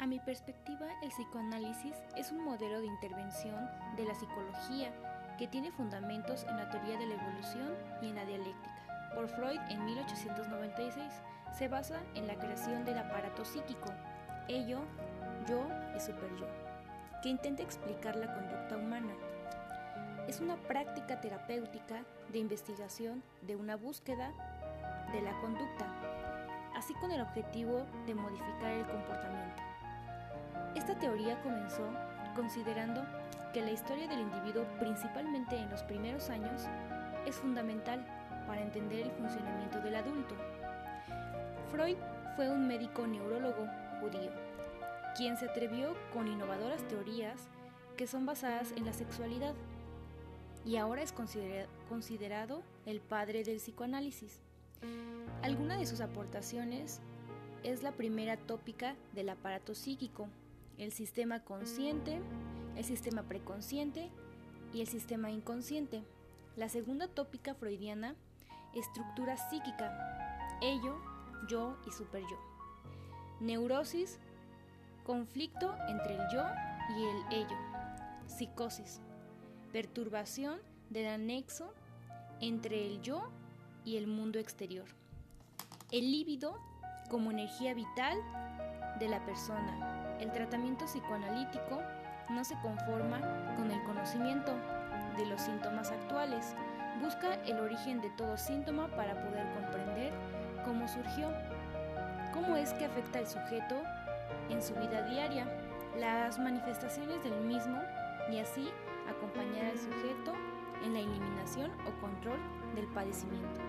A mi perspectiva, el psicoanálisis es un modelo de intervención de la psicología que tiene fundamentos en la teoría de la evolución y en la dialéctica. Por Freud en 1896 se basa en la creación del aparato psíquico, ello, yo y superyo, que intenta explicar la conducta humana. Es una práctica terapéutica de investigación de una búsqueda de la conducta, así con el objetivo de modificar el comportamiento. Esta teoría comenzó considerando que la historia del individuo, principalmente en los primeros años, es fundamental para entender el funcionamiento del adulto. Freud fue un médico neurólogo judío, quien se atrevió con innovadoras teorías que son basadas en la sexualidad y ahora es considerado el padre del psicoanálisis. Alguna de sus aportaciones es la primera tópica del aparato psíquico, el sistema consciente, el sistema preconsciente y el sistema inconsciente. La segunda tópica freudiana, estructura psíquica, ello, yo y superyo. Neurosis, conflicto entre el yo y el ello. Psicosis, perturbación del anexo entre el yo y el mundo exterior. El líbido como energía vital de la persona, el tratamiento psicoanalítico no se conforma con el conocimiento de los síntomas actuales, busca el origen de todo síntoma para poder comprender cómo surgió, cómo es que afecta al sujeto en su vida diaria, las manifestaciones del mismo y así acompañar al sujeto en la eliminación o control del padecimiento.